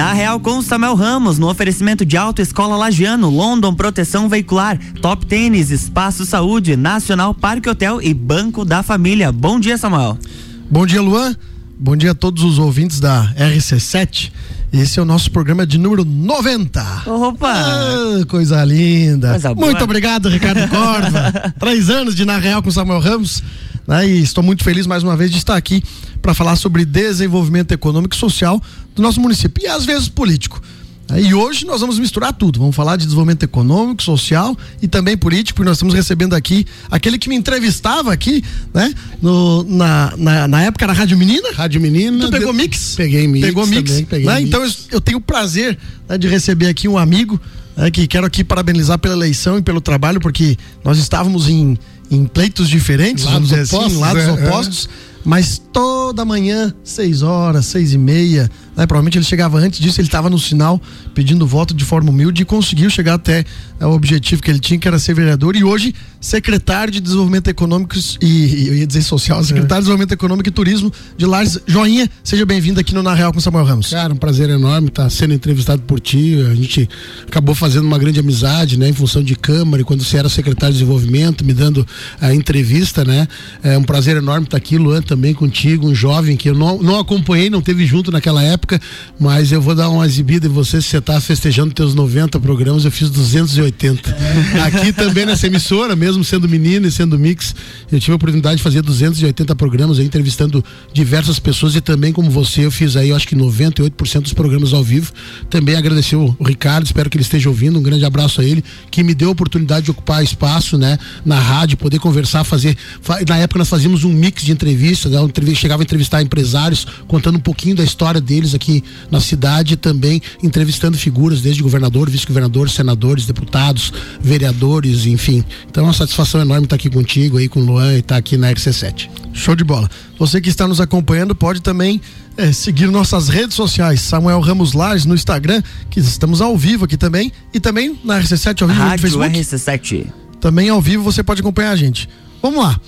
Na Real com Samuel Ramos, no oferecimento de Autoescola Lagiano, London Proteção Veicular, Top Tênis, Espaço Saúde, Nacional Parque Hotel e Banco da Família. Bom dia, Samuel. Bom dia, Luan. Bom dia a todos os ouvintes da RC7. Esse é o nosso programa de número 90. Opa! Ah, coisa linda. Coisa muito obrigado, Ricardo Córdoba. Três anos de Na Real com Samuel Ramos. Né? E estou muito feliz mais uma vez de estar aqui para falar sobre desenvolvimento econômico e social do nosso município e às vezes político. E hoje nós vamos misturar tudo. Vamos falar de desenvolvimento econômico, social e também político, porque nós estamos recebendo aqui aquele que me entrevistava aqui, né? No, na, na, na época era Rádio Menina. Rádio Menina. Tu pegou mix? Peguei mix. Pegou mix. Também, peguei né? mix. Então eu, eu, tenho o prazer né, de receber aqui um amigo né, que quero aqui parabenizar pela eleição e pelo trabalho, porque nós estávamos em, em pleitos diferentes, lados vamos dizer opostos, assim, lados é, opostos. É. Mas toda manhã, seis horas, seis e meia, né? Provavelmente ele chegava antes disso, ele estava no sinal pedindo voto de forma humilde e conseguiu chegar até é, o objetivo que ele tinha, que era ser vereador, e hoje secretário de Desenvolvimento Econômico e, eu ia dizer social, secretário é. de Desenvolvimento Econômico e Turismo de Lares. Joinha, seja bem-vindo aqui no Na Real com Samuel Ramos. Cara, um prazer enorme estar sendo entrevistado por ti. A gente acabou fazendo uma grande amizade, né, em função de Câmara, e quando você era secretário de Desenvolvimento, me dando a entrevista, né? É um prazer enorme estar aqui, Luan, também contigo, um jovem que eu não, não acompanhei, não teve junto naquela época, mas eu vou dar uma exibida em você, se você está festejando teus 90 programas, eu fiz 280. Aqui também nessa emissora, mesmo sendo menino e sendo mix, eu tive a oportunidade de fazer 280 programas aí, entrevistando diversas pessoas e também como você, eu fiz aí, eu acho que 98% dos programas ao vivo. Também agradecer o Ricardo, espero que ele esteja ouvindo, um grande abraço a ele, que me deu a oportunidade de ocupar espaço, né, na rádio, poder conversar, fazer, na época nós fazíamos um mix de entrevistas, né, chegava a entrevistar empresários, contando um pouquinho da história deles aqui na cidade, também entrevistando figuras, desde governador, vice-governador, senadores, deputados, vereadores, enfim. Então é uma satisfação enorme estar aqui contigo aí, com o Luan e estar aqui na RC7. Show de bola. Você que está nos acompanhando pode também é, seguir nossas redes sociais, Samuel Ramos Lares no Instagram, que estamos ao vivo aqui também, e também na RC7 ao vivo Rádio no Facebook. RC7. Também ao vivo você pode acompanhar a gente. Vamos lá.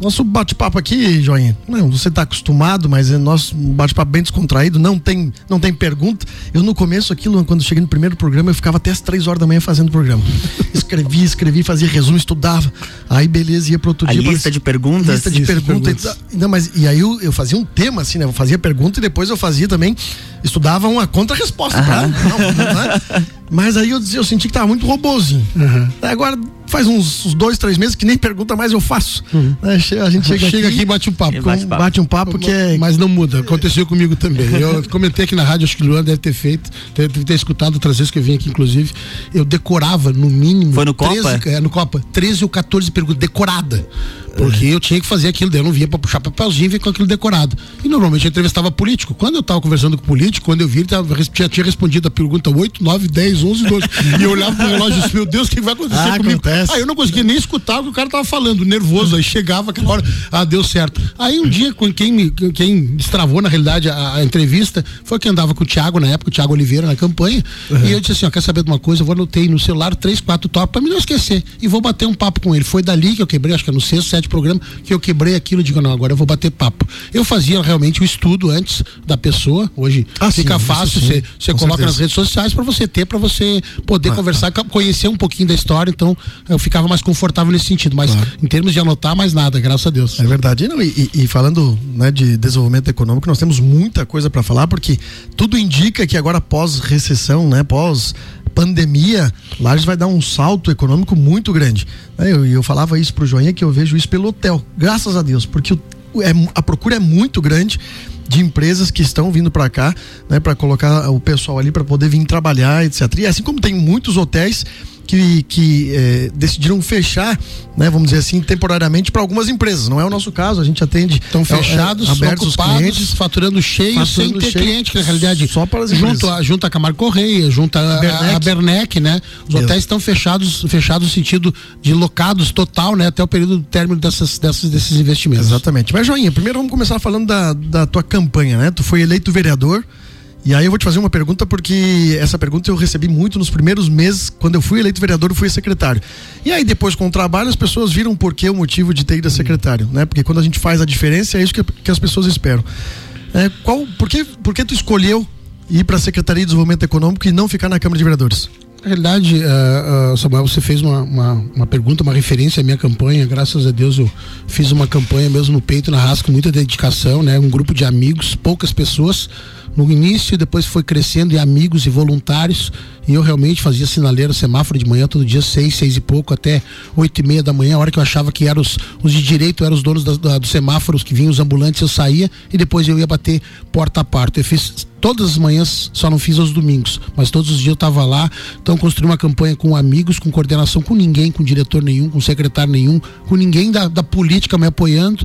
Nosso bate-papo aqui, Joinha, não, você está acostumado, mas é nosso bate-papo bem descontraído, não tem, não tem pergunta. Eu no começo aquilo, quando cheguei no primeiro programa, eu ficava até as três horas da manhã fazendo o programa. Escrevia, escrevia, fazia resumo, estudava. Aí beleza, ia pro outro a dia. Lista de perguntas. Lista de perguntas. perguntas. Não, mas e aí eu, eu fazia um tema assim, né? Eu fazia pergunta e depois eu fazia também, estudava uma contra-resposta, tá? Não, não, não é? Mas aí eu, eu senti que tava muito robozinho. Uhum. Agora faz uns, uns, dois, três meses que nem pergunta mais eu faço. Uhum. A gente chega, chega aqui, aqui e bate um papo. Bate, papo. bate um papo que é... Mas não muda, aconteceu comigo também. Eu comentei aqui na rádio, acho que o Luan deve ter feito, deve ter escutado outras vezes que eu vim aqui, inclusive. Eu decorava no mínimo. Foi no 13, Copa? É, no Copa. 13 ou 14 perguntas, decorada. Porque eu tinha que fazer aquilo, daí eu não vinha pra puxar papelzinho e com aquilo decorado. E normalmente eu entrevistava político. Quando eu tava conversando com político, quando eu vi, ele tava, já tinha respondido a pergunta 8, 9, 10, 11, 12. e eu olhava pro relógio e disse, meu Deus, o que vai acontecer ah, comigo? Acontece. Aí eu não conseguia nem escutar o que o cara tava falando, nervoso. Aí chegava aquela hora, ah, deu certo. Aí um dia, quem, me, quem destravou, na realidade, a, a entrevista foi quem andava com o Thiago na época, o Thiago Oliveira na campanha. Uhum. E eu disse assim: ó, quer saber de uma coisa? Eu vou anotei no celular três, quatro tópicos pra me não esquecer. E vou bater um papo com ele. Foi dali que eu quebrei, acho que é no sexto, programa, que eu quebrei aquilo e digo, não, agora eu vou bater papo. Eu fazia realmente o estudo antes da pessoa. Hoje ah, fica sim, fácil, você, você coloca certeza. nas redes sociais para você ter, para você poder ah, conversar, ah. conhecer um pouquinho da história. Então eu ficava mais confortável nesse sentido. Mas claro. em termos de anotar, mais nada, graças a Deus. É verdade. Não, e, e, falando né, de desenvolvimento econômico, nós temos muita coisa para falar, porque tudo indica que agora pós-recessão, né, pós pandemia, Lages vai dar um salto econômico muito grande. Eu, eu falava isso pro Joinha que eu vejo isso pelo hotel, graças a Deus, porque o, é, a procura é muito grande de empresas que estão vindo para cá, né, para colocar o pessoal ali para poder vir trabalhar, etc. E assim como tem muitos hotéis que, que é, decidiram fechar, né, vamos dizer assim, temporariamente para algumas empresas. Não é o nosso caso, a gente atende. Estão fechados, é, abertos os clientes, faturando cheio, sem ter cheio, cliente, que na realidade só para as junto a, junto a Camargo Correia, junto a Bernec, a Bernec né? Os Deus. hotéis estão fechados, fechados no sentido de locados total, né? Até o período do término dessas, dessas, desses investimentos. Exatamente. Mas, Joinha, primeiro vamos começar falando da, da tua campanha, né? Tu foi eleito vereador. E aí eu vou te fazer uma pergunta porque essa pergunta eu recebi muito nos primeiros meses, quando eu fui eleito vereador, eu fui secretário. E aí depois com o trabalho as pessoas viram por que o motivo de ter ido a secretário, né? Porque quando a gente faz a diferença é isso que, que as pessoas esperam. É, qual, por, que, por que tu escolheu ir para a Secretaria de Desenvolvimento Econômico e não ficar na Câmara de Vereadores? Na realidade, uh, uh, Samuel, você fez uma, uma, uma, pergunta, uma referência à minha campanha. Graças a Deus eu fiz uma campanha mesmo no peito, na raça, com muita dedicação, né? Um grupo de amigos, poucas pessoas. No início, depois foi crescendo em amigos e voluntários. E eu realmente fazia sinaleira, semáforo de manhã, todo dia, seis, seis e pouco, até oito e meia da manhã, a hora que eu achava que eram os, os de direito, eram os donos da, da, dos semáforos que vinham os ambulantes, eu saía e depois eu ia bater porta a porta. Eu fiz todas as manhãs, só não fiz aos domingos, mas todos os dias eu estava lá. Então construí uma campanha com amigos, com coordenação com ninguém, com diretor nenhum, com secretário nenhum, com ninguém da, da política me apoiando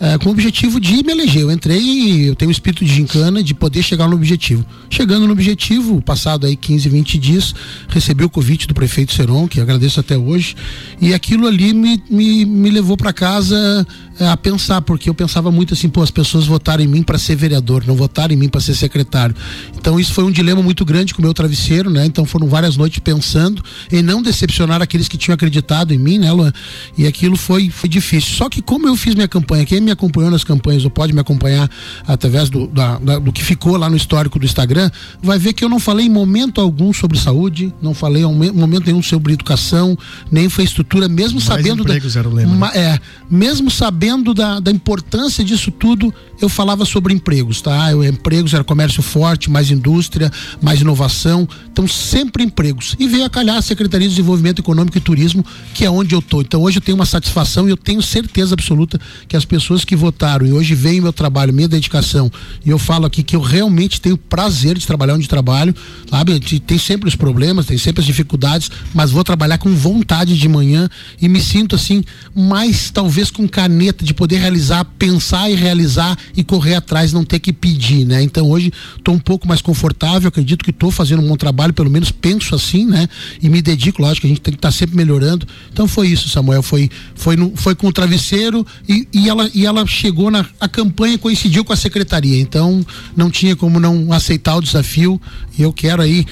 é, com o objetivo de me eleger. Eu entrei e eu tenho o espírito de gincana de poder chegar no objetivo. Chegando no objetivo, passado aí 15, 20 dias, recebi o convite do prefeito Seron, que agradeço até hoje, e aquilo ali me, me, me levou para casa é, a pensar, porque eu pensava muito assim, pô, as pessoas votaram em mim para ser vereador, não votaram em mim para ser secretário. Então isso foi um dilema muito grande com o meu travesseiro, né? Então foram várias noites pensando em não decepcionar aqueles que tinham acreditado em mim, né, Luan? E aquilo foi, foi difícil. Só que como eu fiz minha campanha, quem me acompanhou nas campanhas ou pode me acompanhar através do, da, da, do que ficou lá no histórico do Instagram, vai ver que eu não falei em momento algum sobre saúde, não falei em momento nenhum sobre educação, nem infraestrutura, mesmo Mais sabendo da, lema, né? é, mesmo sabendo sabendo da, da importância disso tudo, eu falava sobre empregos, tá? Eu, empregos era comércio forte, mais indústria, mais inovação, então sempre empregos. E veio a calhar a Secretaria de Desenvolvimento Econômico e Turismo, que é onde eu tô. Então hoje eu tenho uma satisfação e eu tenho certeza absoluta que as pessoas que votaram e hoje veem meu trabalho, minha dedicação, e eu falo aqui que eu realmente tenho prazer de trabalhar onde trabalho, sabe? Tem sempre os problemas, tem sempre as dificuldades, mas vou trabalhar com vontade de manhã e me sinto assim, mais talvez com caneta de poder realizar, pensar e realizar e correr atrás, não ter que pedir, né? Então hoje estou um pouco mais confortável, acredito que estou fazendo um bom trabalho, pelo menos penso assim, né? E me dedico, lógico, a gente tem que estar tá sempre melhorando. Então foi isso, Samuel, foi foi no, foi com o travesseiro e, e ela e ela chegou na a campanha coincidiu com a secretaria, então não tinha como não aceitar o desafio e eu quero aí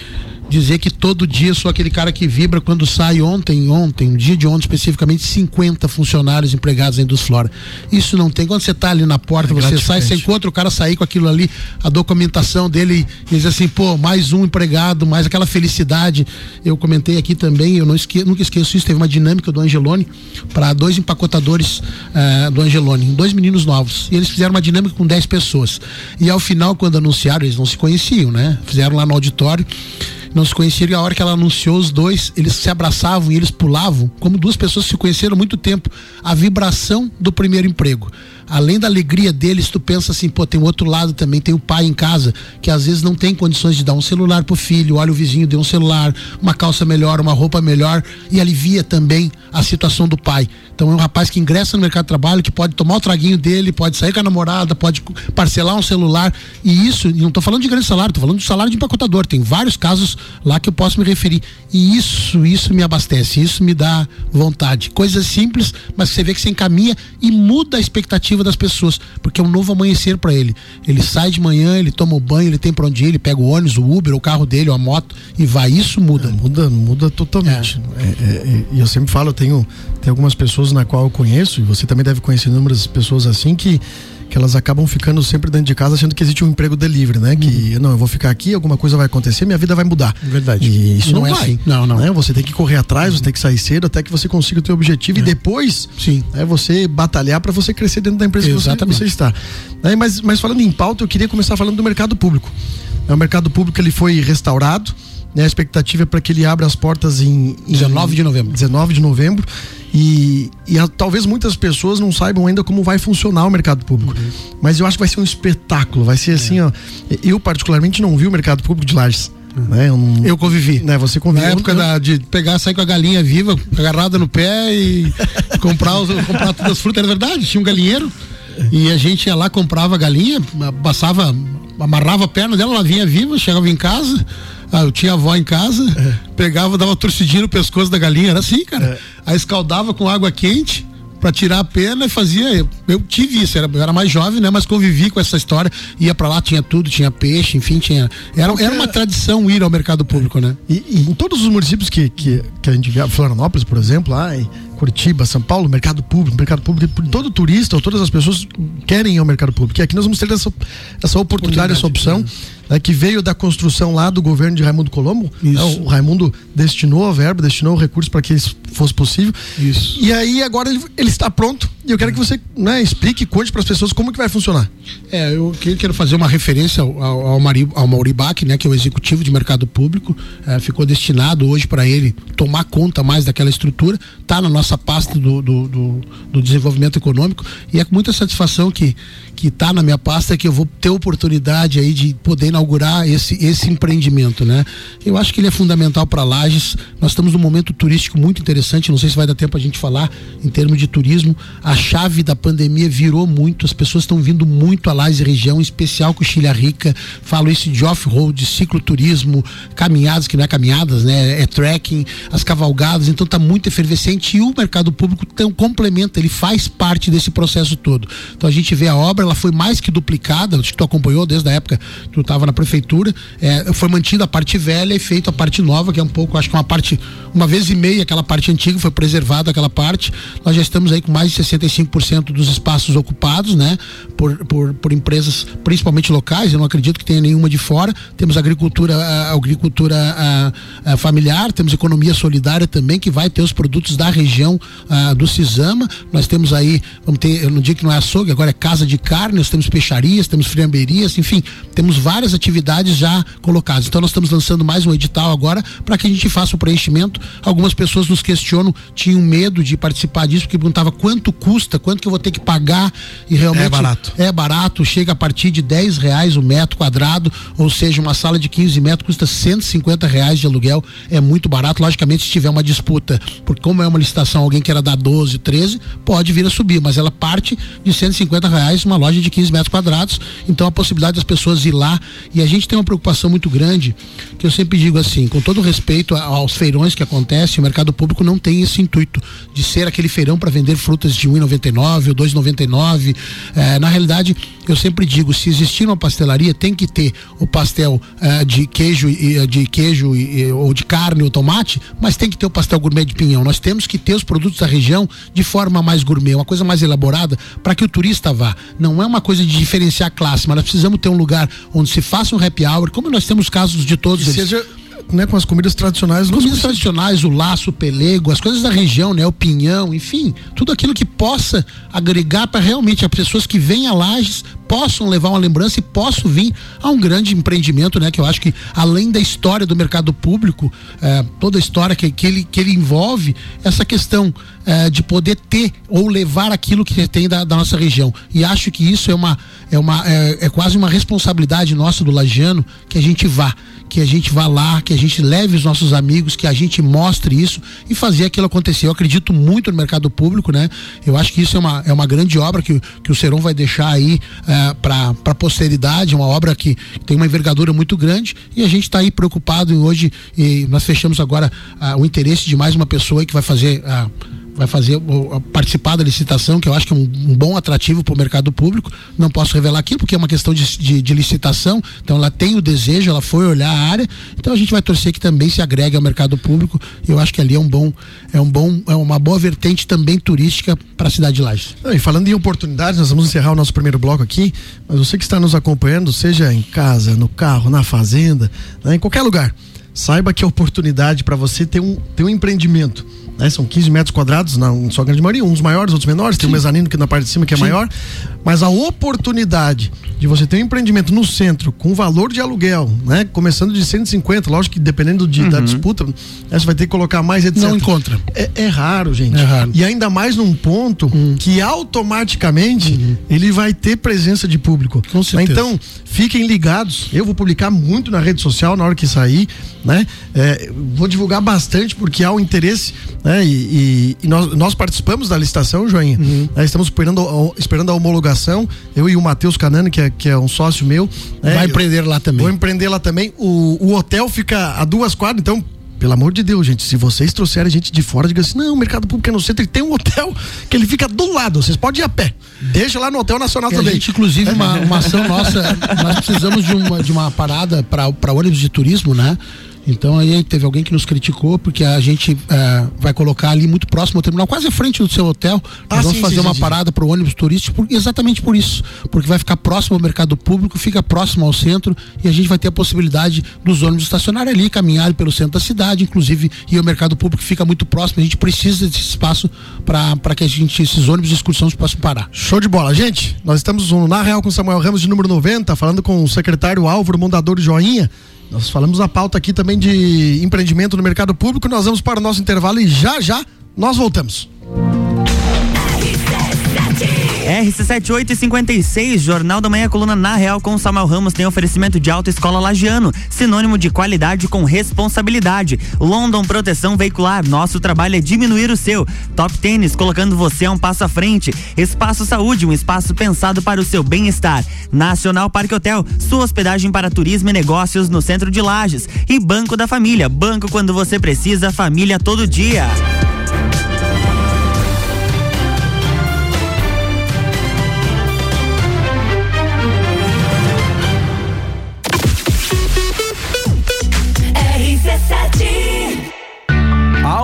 dizer que todo dia sou aquele cara que vibra quando sai ontem, ontem, um dia de ontem especificamente, 50 funcionários empregados na Indusflora. Isso não tem. Quando você está ali na porta, é você sai, você encontra o cara sair com aquilo ali, a documentação dele, e diz assim, pô, mais um empregado, mais aquela felicidade. Eu comentei aqui também, eu não esque, nunca esqueço isso, teve uma dinâmica do Angelone para dois empacotadores uh, do Angelone, dois meninos novos. E eles fizeram uma dinâmica com 10 pessoas. E ao final, quando anunciaram, eles não se conheciam, né? Fizeram lá no auditório não se conheceram e a hora que ela anunciou os dois, eles se abraçavam e eles pulavam, como duas pessoas que se conheceram há muito tempo. A vibração do primeiro emprego além da alegria deles, tu pensa assim, pô, tem o outro lado também, tem o pai em casa, que às vezes não tem condições de dar um celular pro filho, olha o vizinho deu um celular, uma calça melhor, uma roupa melhor, e alivia também a situação do pai. Então é um rapaz que ingressa no mercado de trabalho, que pode tomar o traguinho dele, pode sair com a namorada, pode parcelar um celular, e isso, e não tô falando de grande salário, tô falando de salário de empacotador, tem vários casos lá que eu posso me referir. E isso, isso me abastece, isso me dá vontade. Coisas simples, mas você vê que você encaminha e muda a expectativa das pessoas, porque é um novo amanhecer para ele. Ele sai de manhã, ele toma o banho, ele tem para onde ir, ele pega o ônibus, o Uber, o carro dele, a moto e vai. Isso muda. É, muda, muda totalmente. É. É, é, e eu sempre falo, eu tenho, tem algumas pessoas na qual eu conheço, e você também deve conhecer inúmeras pessoas assim que que elas acabam ficando sempre dentro de casa achando que existe um emprego delivery, né? Que uhum. não, eu vou ficar aqui, alguma coisa vai acontecer, minha vida vai mudar. Verdade. E isso não, não é vai. assim. Não, não. Né? Você tem que correr atrás, você tem que sair cedo até que você consiga o teu objetivo é. e depois Sim. É você batalhar para você crescer dentro da empresa Exatamente. que você, você está. Né? Mas, mas falando em pauta, eu queria começar falando do mercado público. É, o mercado público ele foi restaurado, né? A expectativa é para que ele abra as portas em, em 19 de novembro. 19 de novembro. E, e a, talvez muitas pessoas não saibam ainda como vai funcionar o mercado público. Uhum. Mas eu acho que vai ser um espetáculo. Vai ser assim, é. ó. Eu, particularmente, não vi o mercado público de Lages. Uhum. Né? Eu, não, eu, convivi. Né? Você conviveu. Na época da, de pegar, sair com a galinha viva, agarrada no pé e comprar, os, comprar todas as frutas. Era verdade, tinha um galinheiro. E a gente ia lá, comprava a galinha, passava, amarrava a perna dela, ela vinha viva, chegava em casa ah, eu tinha avó em casa, é. pegava, dava torcidinha no pescoço da galinha, era assim, cara. É. Aí escaldava com água quente para tirar a pena e fazia eu tive isso, era, eu era mais jovem, né? Mas convivi com essa história, ia para lá, tinha tudo, tinha peixe, enfim, tinha. Era, era uma tradição ir ao mercado público, né? E, e em todos os municípios que, que, que a gente vê, Florianópolis, por exemplo, lá em Curitiba, São Paulo, mercado público, mercado público, todo turista ou todas as pessoas querem ir ao mercado público. E aqui nós vamos ter essa, essa oportunidade, essa opção, né, que veio da construção lá do governo de Raimundo Colombo. Né, o Raimundo destinou a verba, destinou o recurso para que isso fosse possível. Isso. E aí agora ele, ele está pronto e eu quero que você né, explique, conte para as pessoas como que vai funcionar. É, eu quero fazer uma referência ao, ao, Mari, ao né, que é o executivo de mercado público, é, ficou destinado hoje para ele tomar conta mais daquela estrutura, está na nossa pasta do, do, do, do, desenvolvimento econômico e é com muita satisfação que que está na minha pasta que eu vou ter oportunidade aí de poder inaugurar esse, esse empreendimento, né? Eu acho que ele é fundamental para Lages. Nós estamos num momento turístico muito interessante. Não sei se vai dar tempo a gente falar em termos de turismo. A chave da pandemia virou muito, as pessoas estão vindo muito a Lages região, em especial com Chilha Rica. Falo isso de off-road, cicloturismo, caminhadas, que não é caminhadas, né? É trekking, as cavalgadas, então está muito efervescente e o mercado público tem, complementa, ele faz parte desse processo todo. Então a gente vê a obra, ela foi mais que duplicada, acho que tu acompanhou desde a época que tu estava na prefeitura, é, foi mantida a parte velha e feita a parte nova, que é um pouco, acho que uma parte, uma vez e meia aquela parte antiga foi preservada aquela parte. Nós já estamos aí com mais de 65 65% dos espaços ocupados, né? Por, por, por, empresas, principalmente locais, eu não acredito que tenha nenhuma de fora. Temos agricultura, agricultura familiar, temos economia solidária também, que vai ter os produtos da região do Cisama. Nós temos aí, vamos ter, não digo que não é açougue, agora é casa de carne, nós temos peixarias, temos friamberias, enfim, temos várias atividades já colocadas. Então nós estamos lançando mais um edital agora para que a gente faça o preenchimento. Algumas pessoas nos questionam, tinham medo de participar disso, porque perguntava quanto custa, quanto que eu vou ter que pagar e realmente é barato. É barato, chega a partir de 10 reais o metro quadrado, ou seja, uma sala de 15 metros custa 150 reais de aluguel, é muito barato. Logicamente, se tiver uma disputa, porque como é uma licitação, alguém queira dar 12, 13, pode vir a subir, mas ela parte de 150 reais uma loja de 15 metros quadrados. Então a possibilidade das pessoas ir lá e a gente tem uma preocupação muito grande, que eu sempre digo assim, com todo respeito aos feirões que acontecem, o mercado público não tem esse intuito de ser aquele feirão para vender frutas de 1,90 2,99 ou 2,99. É, na realidade, eu sempre digo, se existir uma pastelaria, tem que ter o pastel é, de queijo, de queijo ou de carne ou tomate, mas tem que ter o pastel gourmet de pinhão. Nós temos que ter os produtos da região de forma mais gourmet, uma coisa mais elaborada para que o turista vá. Não é uma coisa de diferenciar classe, mas nós precisamos ter um lugar onde se faça um happy hour, como nós temos casos de todos eles. Seja né, com as comidas tradicionais. Comidas tradicionais, o laço, o pelego, as coisas da região, né, o pinhão, enfim, tudo aquilo que possa agregar para realmente as pessoas que vêm a Lages possam levar uma lembrança e possam vir a um grande empreendimento, né? Que eu acho que além da história do mercado público, é, toda a história que, que, ele, que ele envolve, essa questão é, de poder ter ou levar aquilo que tem da, da, nossa região. E acho que isso é uma é uma é, é quase uma responsabilidade nossa do lagiano que a gente vá que a gente vá lá, que a gente leve os nossos amigos, que a gente mostre isso e fazer aquilo acontecer. Eu acredito muito no mercado público, né? Eu acho que isso é uma, é uma grande obra que, que o Serão vai deixar aí é, para a posteridade, uma obra que tem uma envergadura muito grande e a gente está aí preocupado hoje e nós fechamos agora ah, o interesse de mais uma pessoa que vai fazer. Ah, vai fazer participar da licitação, que eu acho que é um, um bom atrativo para o mercado público. Não posso revelar aqui porque é uma questão de, de, de, licitação. Então ela tem o desejo, ela foi olhar a área. Então a gente vai torcer que também se agregue ao mercado público. Eu acho que ali é um bom, é um bom, é uma boa vertente também turística para a cidade de Lages. E falando em oportunidades, nós vamos encerrar o nosso primeiro bloco aqui. Mas você que está nos acompanhando, seja em casa, no carro, na fazenda, né, em qualquer lugar, saiba que é oportunidade para você ter um, ter um empreendimento né? São 15 metros quadrados na sua grande maioria, uns maiores, outros menores, Sim. tem o mezanino que na parte de cima que é Sim. maior, mas a oportunidade de você ter um empreendimento no centro com valor de aluguel, né? Começando de 150, lógico que dependendo de, uhum. da disputa, né, você vai ter que colocar mais, etc. Não encontra. É, é raro, gente. É raro. E ainda mais num ponto uhum. que automaticamente uhum. ele vai ter presença de público. Com certeza. Então, fiquem ligados. Eu vou publicar muito na rede social na hora que sair, né? É, vou divulgar bastante porque há o um interesse né? E, e, e nós, nós, participamos da licitação, Joinha. Uhum. Né? Estamos esperando, esperando a homologação. Eu e o Matheus Canani, que é, que é um sócio meu. Né? Vai empreender lá também. Vou empreender lá também. O, o hotel fica a duas quadras, então pelo amor de Deus, gente, se vocês trouxerem gente de fora, diga assim: não, o mercado público é no centro e tem um hotel que ele fica do lado. Vocês podem ir a pé. Deixa lá no Hotel Nacional também. A gente, inclusive, uma, uma ação nossa, nós precisamos de uma, de uma parada para ônibus de turismo, né? Então aí teve alguém que nos criticou porque a gente é, vai colocar ali muito próximo ao terminal, quase à frente do seu hotel. Ah, nós vamos sim, fazer sim, uma sim. parada para o ônibus turístico, por, exatamente por isso, porque vai ficar próximo ao mercado público, fica próximo ao centro e a gente vai ter a possibilidade dos ônibus estacionarem ali, caminharem pelo centro da cidade, inclusive e o mercado público fica muito próximo. A gente precisa desse espaço para que a gente esses ônibus de excursão possam parar. Show de bola, gente. Nós estamos no na real com Samuel Ramos de número 90, falando com o secretário Álvaro, Mondador Joinha. Nós falamos a pauta aqui também de empreendimento no mercado público. Nós vamos para o nosso intervalo e já já nós voltamos. RC7856, Jornal da Manhã, coluna na Real com Samuel Ramos tem oferecimento de Alta Escola Lagiano, sinônimo de qualidade com responsabilidade. London Proteção Veicular, nosso trabalho é diminuir o seu. Top Tênis, colocando você a um passo à frente. Espaço Saúde, um espaço pensado para o seu bem-estar. Nacional Parque Hotel, sua hospedagem para turismo e negócios no centro de Lages. E Banco da Família, banco quando você precisa, família todo dia.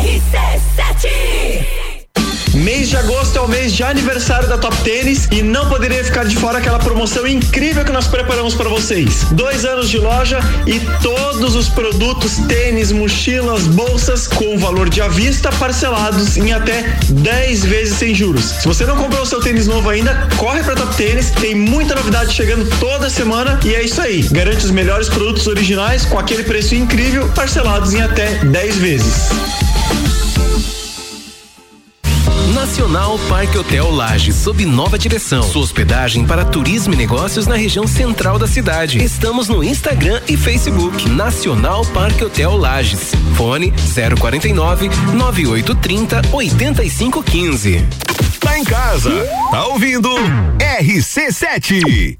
RC7 Mês de agosto é o mês de aniversário da Top Tênis e não poderia ficar de fora aquela promoção incrível que nós preparamos para vocês. Dois anos de loja e todos os produtos, tênis, mochilas, bolsas com valor de à vista parcelados em até 10 vezes sem juros. Se você não comprou o seu tênis novo ainda, corre para Top Tênis, tem muita novidade chegando toda semana e é isso aí. Garante os melhores produtos originais com aquele preço incrível parcelados em até 10 vezes. Nacional Parque Hotel Lages, sob nova direção. Sua hospedagem para turismo e negócios na região central da cidade. Estamos no Instagram e Facebook. Nacional Parque Hotel Lages. Fone 049 9830 8515. Tá em casa, tá ouvindo? RC7.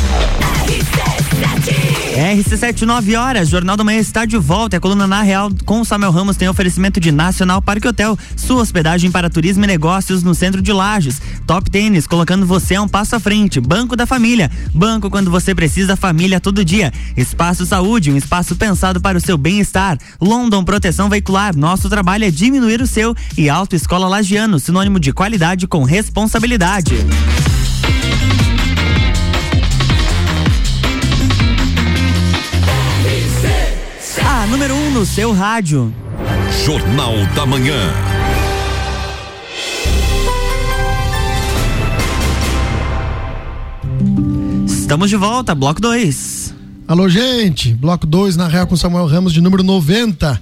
RC7, 9 horas, Jornal da Manhã está de volta. A coluna na Real com Samuel Ramos tem oferecimento de Nacional Parque Hotel, sua hospedagem para turismo e negócios no centro de Lages. Top Tênis, colocando você a um passo à frente. Banco da Família, banco quando você precisa, família todo dia. Espaço Saúde, um espaço pensado para o seu bem-estar. London Proteção Veicular, nosso trabalho é diminuir o seu. E Auto Escola Lagiano, sinônimo de qualidade com responsabilidade. número 1 um no seu rádio. Jornal da Manhã. Estamos de volta, bloco 2. Alô, gente. Bloco 2 na Real com Samuel Ramos de número 90.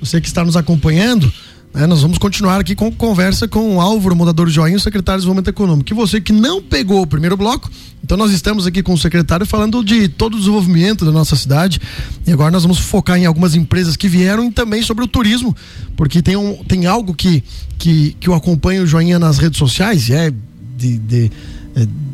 Você que está nos acompanhando, né, nós vamos continuar aqui com conversa com o Álvaro, Mudador Joinha, secretário de Desenvolvimento Econômico. E você que não pegou o primeiro bloco, então nós estamos aqui com o secretário falando de todo o desenvolvimento da nossa cidade. E agora nós vamos focar em algumas empresas que vieram e também sobre o turismo, porque tem, um, tem algo que, que, que eu acompanho o Joinha nas redes sociais, e é de, de é,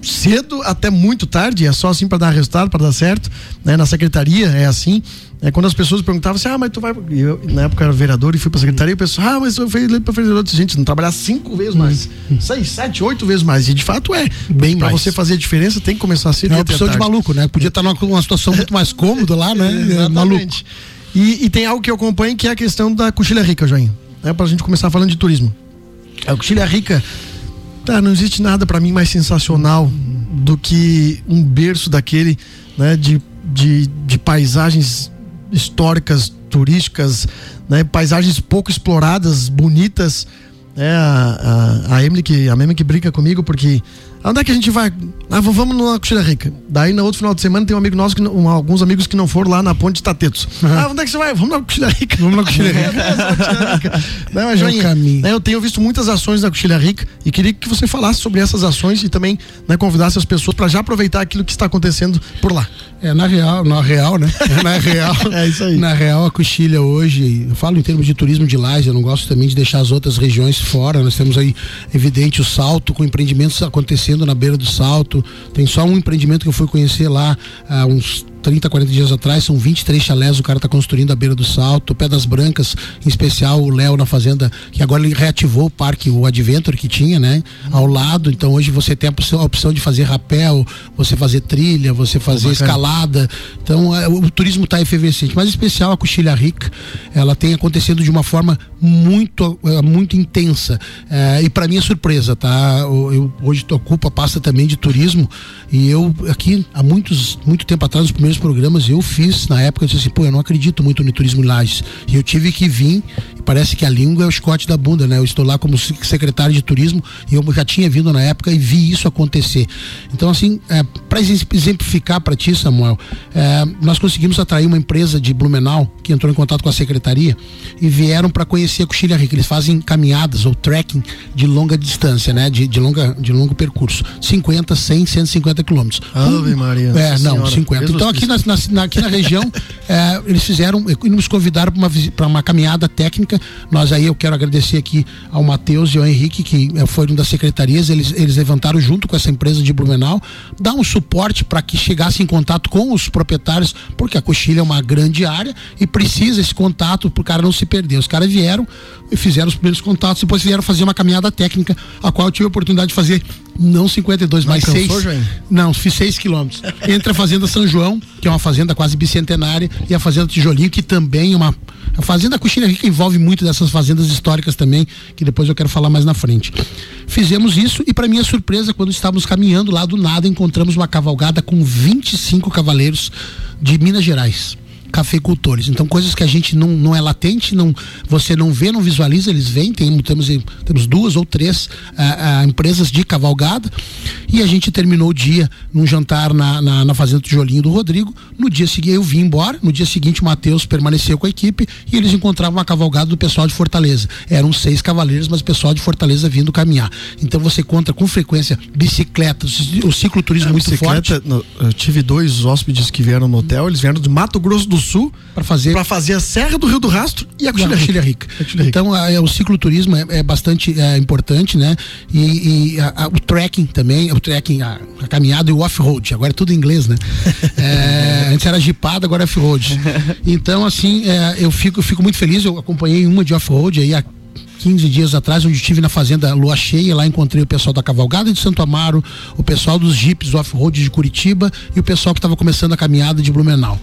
cedo até muito tarde, é só assim para dar resultado, para dar certo. Né? Na secretaria é assim. É, quando as pessoas perguntavam assim, ah, mas tu vai. Eu, na época eu era vereador e fui pra secretaria, e o pessoal, ah, mas eu fui para vereador. Gente, não trabalhar cinco vezes mais. Hum. Seis, sete, oito vezes mais. E de fato é. Bem pra mais. você fazer a diferença, tem que começar cedo. É uma opção de maluco, né? Podia estar numa, numa situação muito mais cômoda lá, né? É, maluco. E, e, tem algo que eu acompanho que é a questão da coxilha rica, Joinha. Né? Pra gente começar falando de turismo. A coxilha rica Tá, não existe nada para mim mais sensacional do que um berço daquele, né, de, de, de paisagens históricas, turísticas, né, paisagens pouco exploradas, bonitas. É a, a, a Emily que a Emily que brinca comigo porque Onde é que a gente vai? Ah, vamos numa Coxilha Rica. Daí, no outro final de semana, tem um amigo nosso, que, um, alguns amigos que não foram lá na Ponte de Tatetos. Uhum. Ah, onde é que você vai? Vamos na Coxilha Rica. Vamos na Coxilha Rica. não, mas, Joinha, né, eu tenho visto muitas ações na Coxilha Rica e queria que você falasse sobre essas ações e também né, convidasse as pessoas para já aproveitar aquilo que está acontecendo por lá. É, na real, na real, né? Na real, é isso aí. Na real, a Coxilha hoje, eu falo em termos de turismo de laje, eu não gosto também de deixar as outras regiões fora. Nós temos aí, evidente, o salto com empreendimentos acontecendo na beira do salto. Tem só um empreendimento que eu fui conhecer lá há uns 30, 40 dias atrás, são 23 chalés, o cara está construindo à beira do salto, Pedras Brancas, em especial o Léo na fazenda, que agora ele reativou o parque, o Adventure que tinha, né? Ao lado, então hoje você tem a opção de fazer rapel, você fazer trilha, você fazer escalada, então é, o turismo está efervescente, mas em especial a Coxilha Rica, ela tem acontecendo de uma forma muito, é, muito intensa, é, e para minha surpresa, tá? Eu, eu hoje ocupo a pasta também de turismo, e eu aqui, há muitos, muito tempo atrás, nos primeiros programas eu fiz, na época eu disse assim, pô, eu não acredito muito no turismo em Lages. E eu tive que vir, parece que a língua é o escote da bunda, né? Eu estou lá como secretário de turismo e eu já tinha vindo na época e vi isso acontecer. Então, assim, é, para exemplificar para ti, Samuel, é, nós conseguimos atrair uma empresa de Blumenau que entrou em contato com a secretaria e vieram para conhecer a Coxilha Rica. Eles fazem caminhadas ou trekking de longa distância, né? De, de, longa, de longo percurso. 50, 100, 150 quilômetros. Ave Maria. É, não, senhora. 50. Então, aqui na, na, aqui na região, é, eles fizeram, nos convidaram para uma, pra uma caminhada técnica. Nós aí, eu quero agradecer aqui ao Matheus e ao Henrique, que é, foram das secretarias, eles, eles levantaram junto com essa empresa de Blumenau, dar um suporte para que chegasse em contato com os proprietários, porque a Coxilha é uma grande área e precisa esse contato para o cara não se perder. Os caras vieram e fizeram os primeiros contatos, depois vieram fazer uma caminhada técnica, a qual eu tive a oportunidade de fazer não 52, mas 6. Não, fiz 6 quilômetros. Entre a Fazenda São João, que é uma fazenda quase bicentenária, e a Fazenda Tijolinho, que também é uma. A Fazenda Coxilha Rica envolve muito dessas fazendas históricas também, que depois eu quero falar mais na frente. Fizemos isso e, para minha surpresa, quando estávamos caminhando lá do nada, encontramos uma cavalgada com 25 cavaleiros de Minas Gerais cafeicultores. Então, coisas que a gente não, não é latente, não, você não vê, não visualiza, eles vêm. Tem, temos, temos duas ou três ah, empresas de cavalgada. E a gente terminou o dia num jantar na, na, na Fazenda Tijolinho do Rodrigo. No dia seguinte, eu vim embora. No dia seguinte, o Matheus permaneceu com a equipe e eles encontravam uma cavalgada do pessoal de Fortaleza. Eram seis cavaleiros, mas o pessoal de Fortaleza vindo caminhar. Então, você conta com frequência bicicletas, o cicloturismo é, muito forte. Eu tive dois hóspedes que vieram no hotel, eles vieram do Mato Grosso do Sul para fazer para fazer a Serra do Rio do Rastro e a Coxilha, Rica. Rica. Rica. Então a, a, o cicloturismo é, é bastante é, importante, né? E, e a, o trekking também, o trekking, a, caminhada e o off-road. Agora é tudo em inglês, né? É, antes era jipada, agora é off-road. Então assim, é, eu fico eu fico muito feliz. Eu acompanhei uma de off-road aí 15 dias atrás, onde estive na fazenda Lua Cheia, lá encontrei o pessoal da Cavalgada de Santo Amaro, o pessoal dos Jeeps off-road de Curitiba e o pessoal que estava começando a caminhada de Blumenau.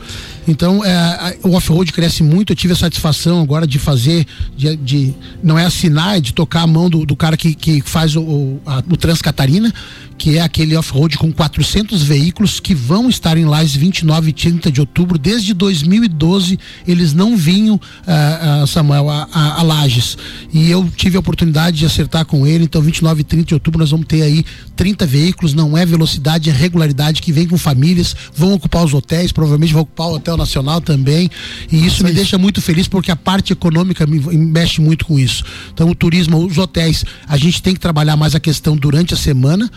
Então, é, o off-road cresce muito. Eu tive a satisfação agora de fazer, de, de não é assinar, é de tocar a mão do, do cara que, que faz o, o, a, o Transcatarina, que é aquele off-road com 400 veículos que vão estar em Lages 29 e 30 de outubro. Desde 2012 eles não vinham, uh, uh, Samuel, a, a, a Lages. E eu tive a oportunidade de acertar com ele, então 29 e 30 de outubro nós vamos ter aí 30 veículos, não é velocidade, é regularidade que vem com famílias, vão ocupar os hotéis, provavelmente vão ocupar o Hotel Nacional também. E isso, isso me deixa muito feliz porque a parte econômica me mexe muito com isso. Então o turismo, os hotéis, a gente tem que trabalhar mais a questão durante a semana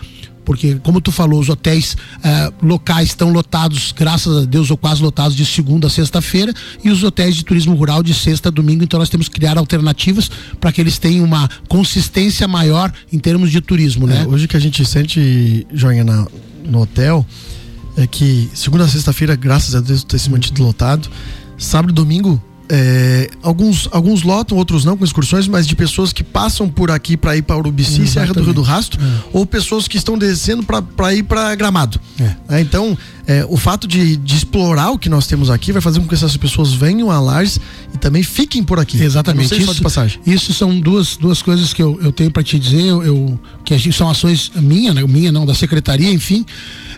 porque como tu falou, os hotéis eh, locais estão lotados, graças a Deus, ou quase lotados de segunda a sexta-feira, e os hotéis de turismo rural de sexta a domingo, então nós temos que criar alternativas para que eles tenham uma consistência maior em termos de turismo, né? É, hoje que a gente sente, Joinha, na, no hotel, é que segunda a sexta-feira, graças a Deus, tem se mantido lotado. Sábado e domingo, é, alguns, alguns lotam, outros não, com excursões, mas de pessoas que passam por aqui para ir para Urubici, Serra do Rio do Rastro, é. ou pessoas que estão descendo para ir para Gramado. É. é então, é, o fato de, de, explorar o que nós temos aqui vai fazer com que essas pessoas venham a Lages e também fiquem por aqui. Exatamente. Isso, de passagem. isso são duas, duas coisas que eu, eu tenho para te dizer, eu, eu, que são ações minha, né, minha não, da secretaria, enfim.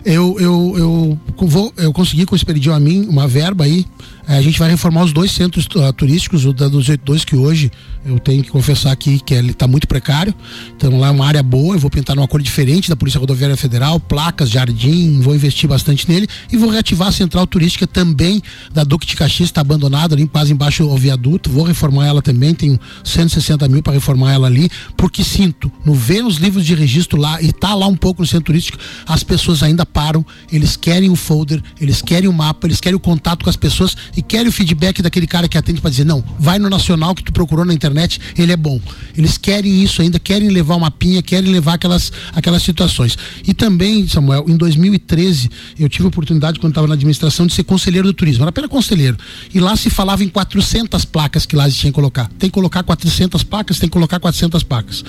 Eu, eu, eu, vou, eu consegui com o Expediu a mim uma verba aí é, a gente vai reformar os dois centros uh, turísticos, o da 282, que hoje eu tenho que confessar aqui que ele está muito precário. Então lá é uma área boa, eu vou pintar numa cor diferente da Polícia Rodoviária Federal, placas, jardim, vou investir bastante nele e vou reativar a central turística também da Duque de Caxias, está abandonada ali, quase embaixo ao viaduto, vou reformar ela também, tenho 160 mil para reformar ela ali, porque sinto, no ver os livros de registro lá e tá lá um pouco no centro turístico, as pessoas ainda param, eles querem o folder, eles querem o mapa, eles querem o contato com as pessoas e querem o feedback daquele cara que atende para dizer, não, vai no nacional que tu procurou na internet, ele é bom. Eles querem isso ainda, querem levar uma pinha, querem levar aquelas, aquelas situações. E também, Samuel, em 2013, eu tive oportunidade, quando estava na administração, de ser conselheiro do turismo. Era apenas conselheiro. E lá se falava em 400 placas que lá tinha que colocar. Tem que colocar 400 placas, tem que colocar 400 placas.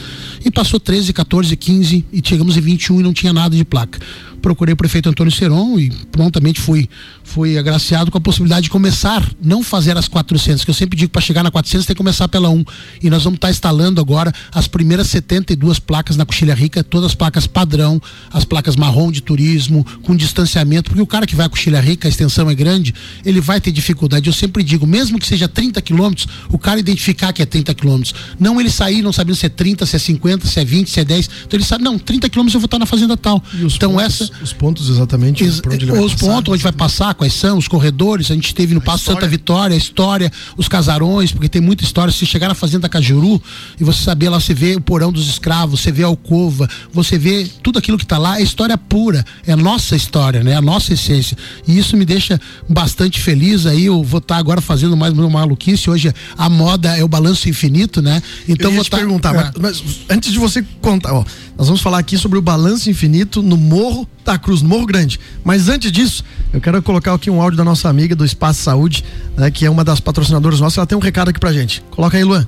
E passou 13, 14, 15 e chegamos em 21 e não tinha nada de placa procurei o prefeito Antônio Seron e prontamente fui, fui agraciado com a possibilidade de começar, não fazer as 400, que eu sempre digo para chegar na 400 tem que começar pela 1. E nós vamos estar tá instalando agora as primeiras 72 placas na Coxilha Rica, todas as placas padrão, as placas marrom de turismo, com distanciamento, porque o cara que vai a Coxilha Rica, a extensão é grande, ele vai ter dificuldade. Eu sempre digo, mesmo que seja 30 quilômetros, o cara identificar que é 30 quilômetros. Não ele sair não sabendo se é 30, se é 50, se é 20, se é 10. Então ele sabe, não, 30 quilômetros eu vou estar na fazenda tal. Então pontos, essa os pontos exatamente Ex onde ele vai Os passar, pontos onde vai passar, quais são, os corredores, a gente teve no Passo. Santa Vitória, a história, os casarões, porque tem muita história. Se chegar na Fazenda Cajuru e você saber lá, você vê o porão dos escravos, você vê a alcova, você vê tudo aquilo que está lá, é história pura, é a nossa história, né? A nossa essência. E isso me deixa bastante feliz aí. Eu vou estar tá agora fazendo mais uma maluquice. Hoje a moda é o balanço infinito, né? Então eu vou te tá, perguntar, é. mas, mas antes de você contar, ó, nós vamos falar aqui sobre o balanço infinito no Morro da Cruz, no Morro Grande. Mas antes disso, eu quero colocar aqui um áudio da nossa amiga do Espaço Saúde, né, que é uma das patrocinadoras nossas. Ela tem um recado aqui pra gente. Coloca aí, Luan.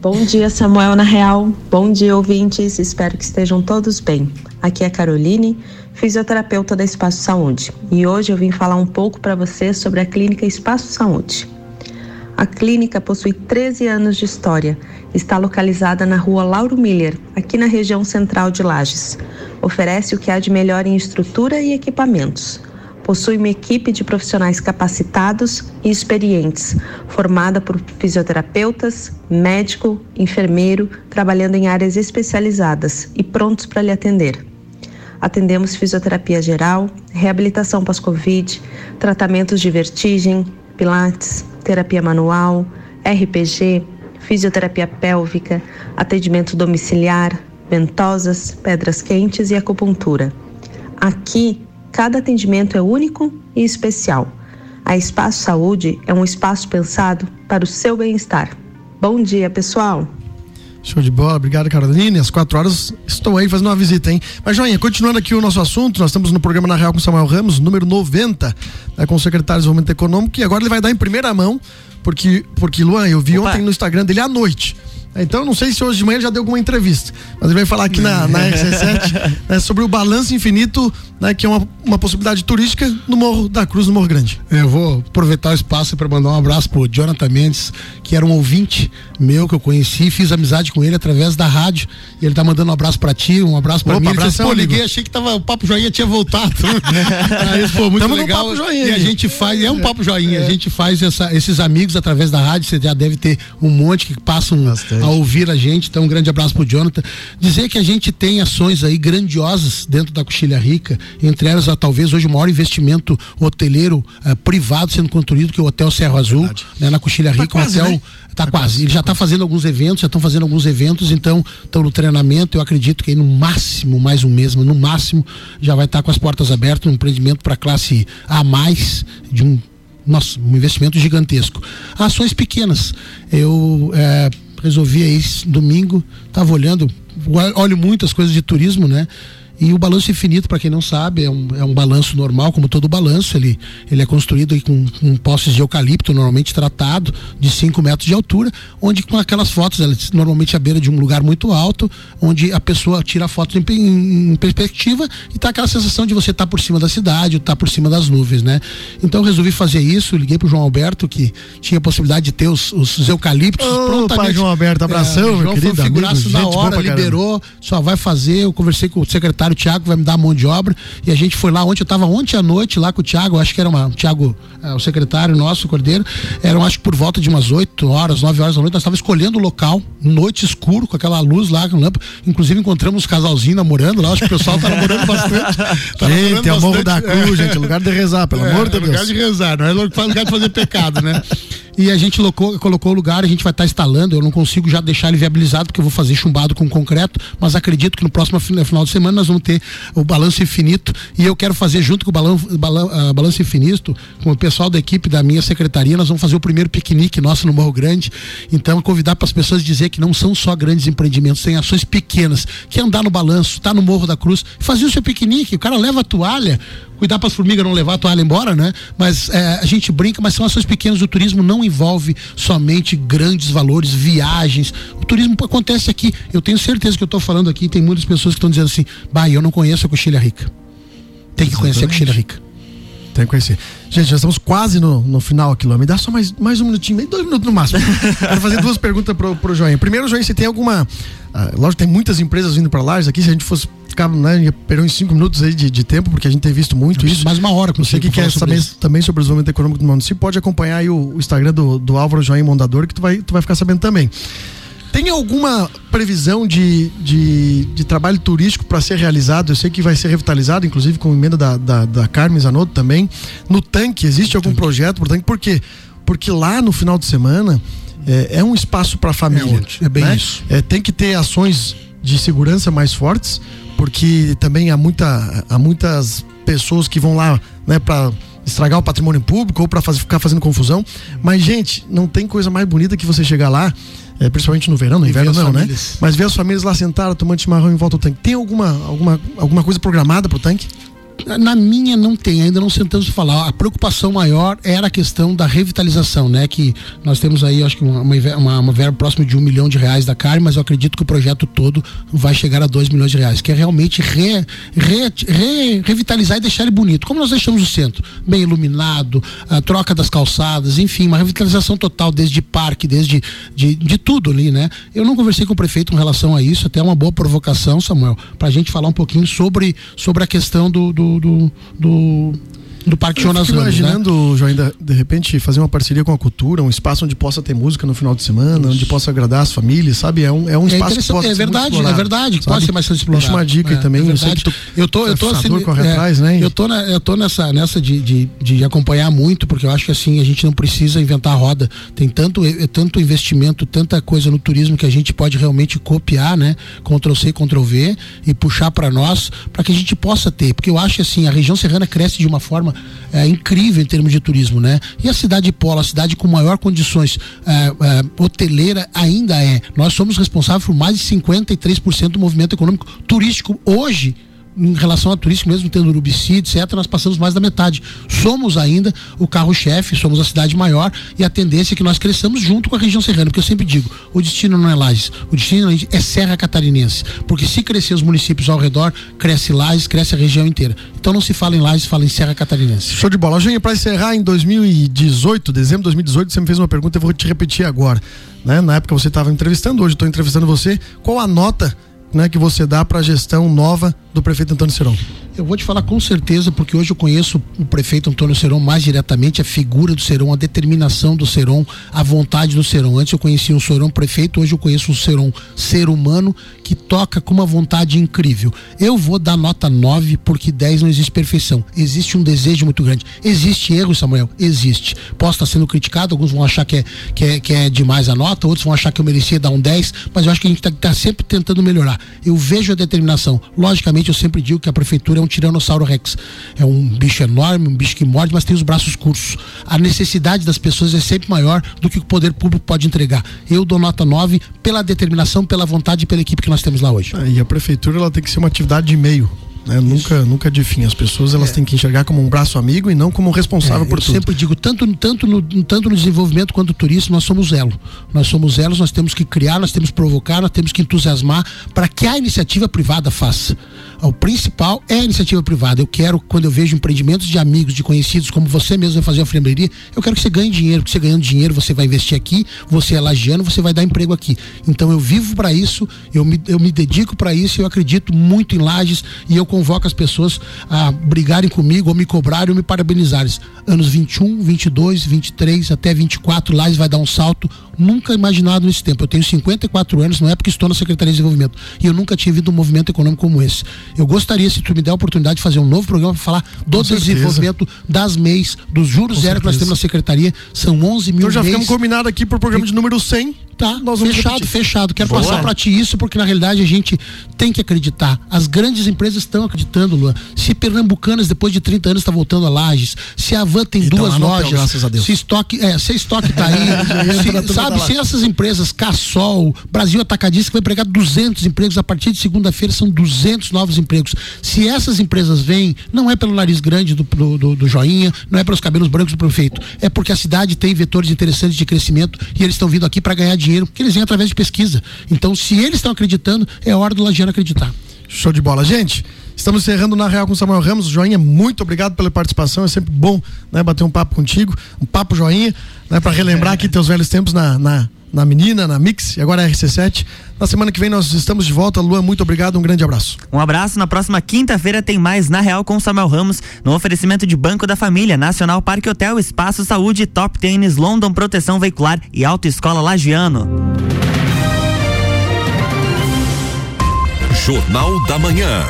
Bom dia, Samuel na Real. Bom dia, ouvintes. Espero que estejam todos bem. Aqui é a Caroline, fisioterapeuta da Espaço Saúde. E hoje eu vim falar um pouco para vocês sobre a clínica Espaço Saúde. A clínica possui 13 anos de história. Está localizada na rua Lauro Miller, aqui na região central de Lages. Oferece o que há de melhor em estrutura e equipamentos. Possui uma equipe de profissionais capacitados e experientes, formada por fisioterapeutas, médico, enfermeiro, trabalhando em áreas especializadas e prontos para lhe atender. Atendemos fisioterapia geral, reabilitação pós-Covid, tratamentos de vertigem, pilates, terapia manual, RPG, fisioterapia pélvica, atendimento domiciliar, ventosas, pedras quentes e acupuntura. Aqui, cada atendimento é único e especial. A Espaço Saúde é um espaço pensado para o seu bem-estar. Bom dia, pessoal! Show de bola, obrigado Caroline. Às quatro horas estou aí fazendo uma visita, hein? Mas, Joinha, continuando aqui o nosso assunto, nós estamos no programa Na Real com Samuel Ramos, número 90, né, com o secretário de Desenvolvimento Econômico, que agora ele vai dar em primeira mão, porque, porque Luan, eu vi Opa. ontem no Instagram dele à noite. Então, não sei se hoje de manhã ele já deu alguma entrevista, mas ele vai falar aqui na, na RC7 né, sobre o balanço infinito, né, que é uma, uma possibilidade turística no Morro da Cruz, no Morro Grande. É, eu vou aproveitar o espaço para mandar um abraço pro Jonathan Mendes, que era um ouvinte meu que eu conheci, fiz amizade com ele através da rádio. E ele tá mandando um abraço para ti, um abraço para mim. Ele disse, Pô, liguei, achei que tava, o Papo Joinha tinha voltado. Aí, pô, muito Tamo legal. Papo Joinha, e a gente faz, é um Papo Joinha, é. a gente faz essa, esses amigos através da rádio, você já deve ter um monte que passam Bastante. A ouvir a gente. Então, um grande abraço pro Jonathan. Dizer que a gente tem ações aí grandiosas dentro da Coxilha Rica, entre elas, a, talvez hoje o maior investimento hoteleiro uh, privado sendo construído, que é o Hotel Serra Azul, né, na Coxilha tá Rica, tá um hotel. Né? Tá, tá quase. Ele já está fazendo alguns eventos, já estão fazendo alguns eventos, então estão no treinamento. Eu acredito que aí no máximo, mais um mês, no máximo, já vai estar tá com as portas abertas, um empreendimento para classe A mais, de um nossa, um investimento gigantesco. Ações pequenas. Eu é, resolvi aí domingo, estava olhando, olho muitas coisas de turismo, né? E o balanço infinito, para quem não sabe, é um, é um balanço normal, como todo balanço. Ele, ele é construído com, com postes de eucalipto, normalmente tratado, de 5 metros de altura, onde com aquelas fotos, elas, normalmente à beira de um lugar muito alto, onde a pessoa tira a foto em, em, em perspectiva e tá aquela sensação de você estar tá por cima da cidade, estar tá por cima das nuvens, né? Então eu resolvi fazer isso, liguei pro João Alberto, que tinha a possibilidade de ter os, os eucaliptos oh, prontamente. Pai João Alberto, abração, é, João querido, foi amigo, na hora, liberou, só vai fazer, eu conversei com o secretário o Thiago vai me dar a mão de obra. E a gente foi lá ontem, eu estava ontem à noite lá com o Thiago, acho que era uma, o Thiago, é, o secretário nosso, o cordeiro, eram acho que por volta de umas 8 horas, 9 horas da noite, nós estávamos escolhendo o local, noite escuro, com aquela luz lá, com lâmpada. Inclusive encontramos um casalzinho namorando lá, acho que o pessoal tá namorando bastante. Tá gente, é o Morro da Cruz, é. gente, lugar de rezar, pelo é, amor de Deus. lugar de rezar, não é lugar de fazer pecado, né? e a gente colocou, colocou o lugar, a gente vai estar tá instalando. Eu não consigo já deixar ele viabilizado, porque eu vou fazer chumbado com concreto, mas acredito que no próximo final de semana nós vamos ter o balanço infinito. E eu quero fazer junto com o balan, uh, balanço infinito, com o pessoal da equipe da minha secretaria, nós vamos fazer o primeiro piquenique nosso no Morro Grande. Então, convidar para as pessoas dizer que não são só grandes empreendimentos, tem ações pequenas, que é andar no balanço, tá no Morro da Cruz, fazer o seu piquenique. O cara leva a toalha, cuidar para as formigas não levar a toalha embora, né? Mas é, a gente brinca, mas são ações pequenas. O turismo não envolve somente grandes valores, viagens. O turismo acontece aqui. Eu tenho certeza que eu estou falando aqui, tem muitas pessoas que estão dizendo assim, bah, eu não conheço a Coxilha Rica. Tem que Exatamente. conhecer a Coxilha Rica. Tem que conhecer. Gente, já estamos quase no, no final aqui, Lô. Me dá só mais, mais um minutinho, meio dois minutos no máximo. Quero fazer duas perguntas pro, pro Joinha. Primeiro, Joinha, você tem alguma. Uh, lógico, tem muitas empresas vindo para lá. Aqui, se a gente fosse ficar, né, uns cinco minutos aí de, de, tempo, porque a gente tem visto muito isso. Mais uma hora com você que quer saber isso. também sobre o desenvolvimento econômico do município, pode acompanhar aí o, o Instagram do, do Álvaro Joinha Mondador, que tu vai, tu vai ficar sabendo também. Tem alguma previsão de, de, de trabalho turístico para ser realizado? Eu sei que vai ser revitalizado, inclusive com emenda da, da, da Carmen Zanotto também. No tanque, existe algum projeto por tanque? Por quê? Porque lá no final de semana é, é um espaço para a família. É, é bem né? isso. É, tem que ter ações de segurança mais fortes, porque também há, muita, há muitas pessoas que vão lá né, para estragar o patrimônio público ou para ficar fazendo confusão. Mas, gente, não tem coisa mais bonita que você chegar lá é, principalmente no verão, no inverno não, né? famílias. né? Mas ver as famílias lá sentadas tomando chimarrão em volta do tanque. Tem alguma, alguma, alguma coisa programada pro tanque? Na minha não tem, ainda não sentamos falar. A preocupação maior era a questão da revitalização, né? Que nós temos aí, acho que uma, uma, uma verba próxima de um milhão de reais da CARE, mas eu acredito que o projeto todo vai chegar a dois milhões de reais, que é realmente re, re, re, revitalizar e deixar ele bonito. Como nós deixamos o centro bem iluminado, a troca das calçadas, enfim, uma revitalização total, desde parque, desde de, de tudo ali, né? Eu não conversei com o prefeito em relação a isso, até uma boa provocação, Samuel, para a gente falar um pouquinho sobre, sobre a questão do, do do, do, Parque Jonas Ramos. Né? imaginando, né? João, de repente, fazer uma parceria com a cultura, um espaço onde possa ter música no final de semana, onde possa agradar as famílias, sabe? É um, é um é espaço que pode É verdade, é verdade, que pode ser mais explorado. Deixa uma dica é, aí também, é eu sei que tu, eu tô, eu tô assim, corre é, atrás, né? Eu tô, na, eu tô nessa, nessa de, de, de, acompanhar muito, porque eu acho que assim, a gente não precisa inventar a roda. Tem tanto, é, tanto investimento, tanta coisa no turismo que a gente pode realmente copiar, né? Ctrl C, Ctrl V e puxar para nós, para que a gente possa ter. Porque eu acho assim, a região serrana cresce de uma forma é, incrível em termos de turismo, né? E a cidade de Polo, a cidade com maior condições é, é, hoteleira ainda é. Nós somos responsáveis por mais de 53% do movimento econômico turístico hoje em relação a turismo, mesmo tendo Urubici, etc., nós passamos mais da metade. Somos ainda o carro-chefe, somos a cidade maior e a tendência é que nós cresçamos junto com a região serrana, porque eu sempre digo, o destino não é Lages, o destino é Serra Catarinense, porque se crescer os municípios ao redor, cresce Lages, cresce a região inteira. Então não se fala em Lages, fala em Serra Catarinense. Show de bola. Eugênio, para encerrar, em 2018, dezembro de 2018, você me fez uma pergunta, eu vou te repetir agora. Né? Na época você estava entrevistando, hoje estou entrevistando você. Qual a nota né, que você dá para a gestão nova do prefeito Antônio Serão? Eu vou te falar com certeza, porque hoje eu conheço o prefeito Antônio Seron mais diretamente, a figura do Seron, a determinação do Seron, a vontade do Seron. Antes eu conhecia o Seron prefeito, hoje eu conheço o Seron ser humano que toca com uma vontade incrível. Eu vou dar nota 9 porque 10 não existe perfeição. Existe um desejo muito grande. Existe erro, Samuel? Existe. Posso estar sendo criticado, alguns vão achar que é, que é, que é demais a nota, outros vão achar que eu merecia dar um 10, mas eu acho que a gente está tá sempre tentando melhorar. Eu vejo a determinação. Logicamente, eu sempre digo que a prefeitura é um tiranossauro rex. É um bicho enorme, um bicho que morde, mas tem os braços curtos. A necessidade das pessoas é sempre maior do que o poder público pode entregar. Eu dou nota 9 pela determinação, pela vontade e pela equipe que nós temos lá hoje. Ah, e a prefeitura ela tem que ser uma atividade de meio. Né? Nunca, nunca de fim. As pessoas elas é. têm que enxergar como um braço amigo e não como um responsável é, por eu tudo. Eu sempre digo, tanto, tanto, no, tanto no desenvolvimento quanto no turismo, nós somos elo. Nós somos elos, nós temos que criar, nós temos que provocar, nós temos que entusiasmar para que a iniciativa privada faça. O principal é a iniciativa privada. Eu quero, quando eu vejo empreendimentos de amigos, de conhecidos, como você mesmo vai fazer a fremeria, eu quero que você ganhe dinheiro, porque você ganhando dinheiro, você vai investir aqui, você é lagiano, você vai dar emprego aqui. Então eu vivo para isso, eu me, eu me dedico para isso, eu acredito muito em lajes e eu convoco as pessoas a brigarem comigo, ou me cobrarem, ou me parabenizarem. Anos 21, 22, 23, até 24, lajes vai dar um salto nunca imaginado nesse tempo. Eu tenho 54 anos, não é porque estou na Secretaria de Desenvolvimento. E eu nunca tinha visto um movimento econômico como esse. Eu gostaria, se tu me der a oportunidade de fazer um novo programa para falar do desenvolvimento das MEIs, dos juros zero que nós temos na Secretaria. São 11 mil Então já ficamos combinados aqui por programa de número 100. Tá, fechado, repetir. fechado. Quero Boa. passar para ti isso, porque na realidade a gente tem que acreditar. As grandes empresas estão acreditando, Luan. Se Pernambucanas, depois de 30 anos, está voltando a Lages, se a Van tem então, duas lojas, graças a Deus. se estoque, é, se estoque tá aí, se, sabe, se essas empresas, Cassol, Brasil Atacadista, que vai empregar 200 empregos, a partir de segunda-feira são 200 novos empregos. Se essas empresas vêm, não é pelo nariz grande do, do, do, do joinha, não é pelos cabelos brancos do prefeito, é porque a cidade tem vetores interessantes de crescimento e eles estão vindo aqui para ganhar dinheiro dinheiro, porque eles vêm através de pesquisa. Então, se eles estão acreditando, é hora do Lagiano acreditar. Show de bola. Gente, estamos encerrando na Real com Samuel Ramos. Joinha, muito obrigado pela participação. É sempre bom né, bater um papo contigo. Um papo joinha, né, para relembrar aqui teus velhos tempos na, na, na menina, na Mix, e agora é RC7. Na semana que vem nós estamos de volta. Luan, muito obrigado, um grande abraço. Um abraço. Na próxima quinta-feira tem mais Na Real com Samuel Ramos, no oferecimento de Banco da Família, Nacional Parque Hotel, Espaço Saúde, Top Tênis, London Proteção Veicular e Autoescola Lagiano. Jornal da Manhã.